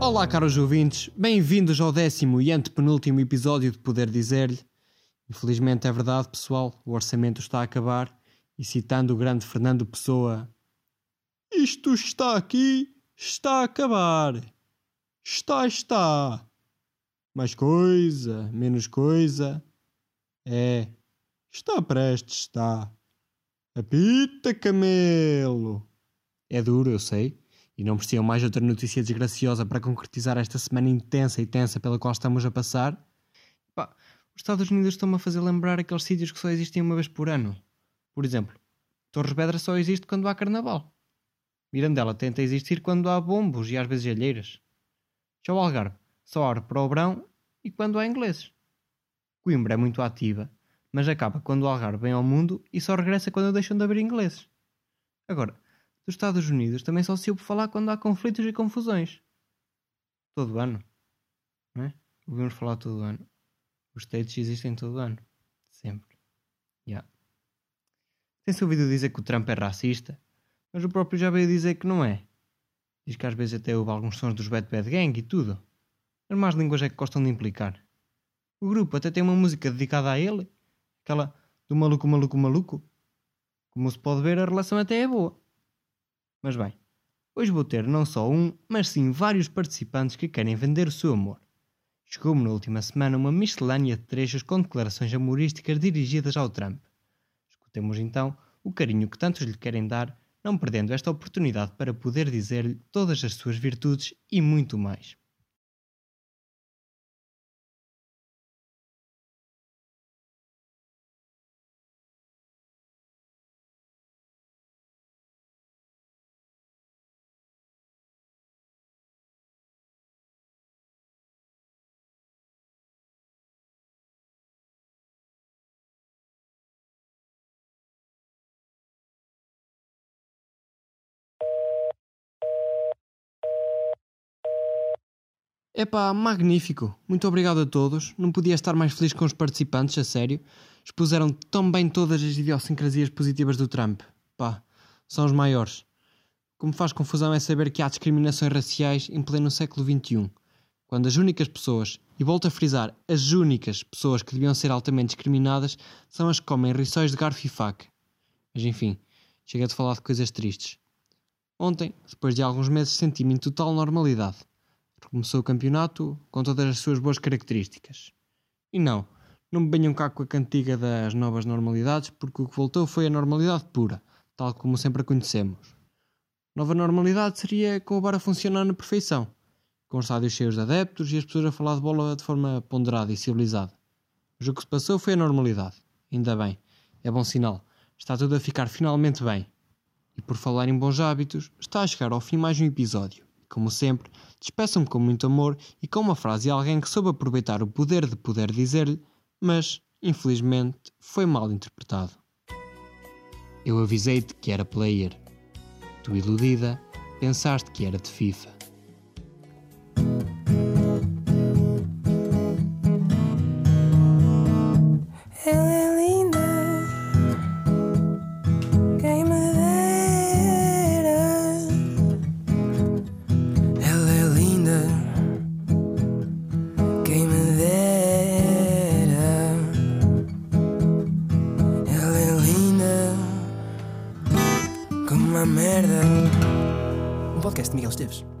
Olá, caros ouvintes, bem-vindos ao décimo e antepenúltimo episódio de Poder Dizer-lhe. Infelizmente é verdade, pessoal, o orçamento está a acabar e citando o grande Fernando Pessoa, isto está aqui, está a acabar. Está, está. Mais coisa, menos coisa. É, está prestes, está. Apita, camelo. É duro, eu sei, e não precisam mais outra notícia desgraciosa para concretizar esta semana intensa e tensa pela qual estamos a passar. Pá, os Estados Unidos estão-me a fazer lembrar aqueles sítios que só existem uma vez por ano. Por exemplo, Torres Vedras só existe quando há carnaval. Mirandela tenta existir quando há bombos e às vezes alheiras. O Algarve só abre para o verão e quando há ingleses. Coimbra é muito ativa, mas acaba quando o Algarve vem ao mundo e só regressa quando deixam de abrir ingleses. Agora, dos Estados Unidos também só se ouve falar quando há conflitos e confusões. Todo ano. Não é? Ouvimos falar todo ano. Os States existem todo ano. Sempre. Yeah. Tem-se ouvido dizer que o Trump é racista, mas o próprio já veio dizer que não é. Diz que às vezes até houve alguns sons dos Bad Bad Gang e tudo. As más línguas é que gostam de implicar. O grupo até tem uma música dedicada a ele, aquela do maluco, maluco, maluco. Como se pode ver, a relação até é boa. Mas bem, hoje vou ter não só um, mas sim vários participantes que querem vender o seu amor. Chegou-me na última semana uma miscelânea de trechos com declarações humorísticas dirigidas ao Trump. Escutemos então o carinho que tantos lhe querem dar, não perdendo esta oportunidade para poder dizer-lhe todas as suas virtudes e muito mais. Epá, magnífico. Muito obrigado a todos. Não podia estar mais feliz com os participantes, a sério. Expuseram tão bem todas as idiosincrasias positivas do Trump. Pá, são os maiores. Como faz confusão é saber que há discriminações raciais em pleno século XXI, quando as únicas pessoas, e volto a frisar, as únicas pessoas que deviam ser altamente discriminadas são as que comem rissóis de garfo e faca. Mas enfim, chega de falar de coisas tristes. Ontem, depois de alguns meses, senti-me em total normalidade Começou o campeonato com todas as suas boas características. E não, não me venham cá com a cantiga das novas normalidades, porque o que voltou foi a normalidade pura, tal como sempre a conhecemos. Nova normalidade seria com o bar a funcionar na perfeição, com os estádios cheios de adeptos e as pessoas a falar de bola de forma ponderada e civilizada. Mas o que se passou foi a normalidade. Ainda bem, é bom sinal. Está tudo a ficar finalmente bem. E por falar em bons hábitos, está a chegar ao fim mais um episódio. Como sempre, despeço-me com muito amor e com uma frase de alguém que soube aproveitar o poder de poder dizer-lhe, mas, infelizmente, foi mal interpretado. Eu avisei-te que era player. Tu, iludida, pensaste que era de FIFA. Uma merda. Um podcast de Miguel Esteves.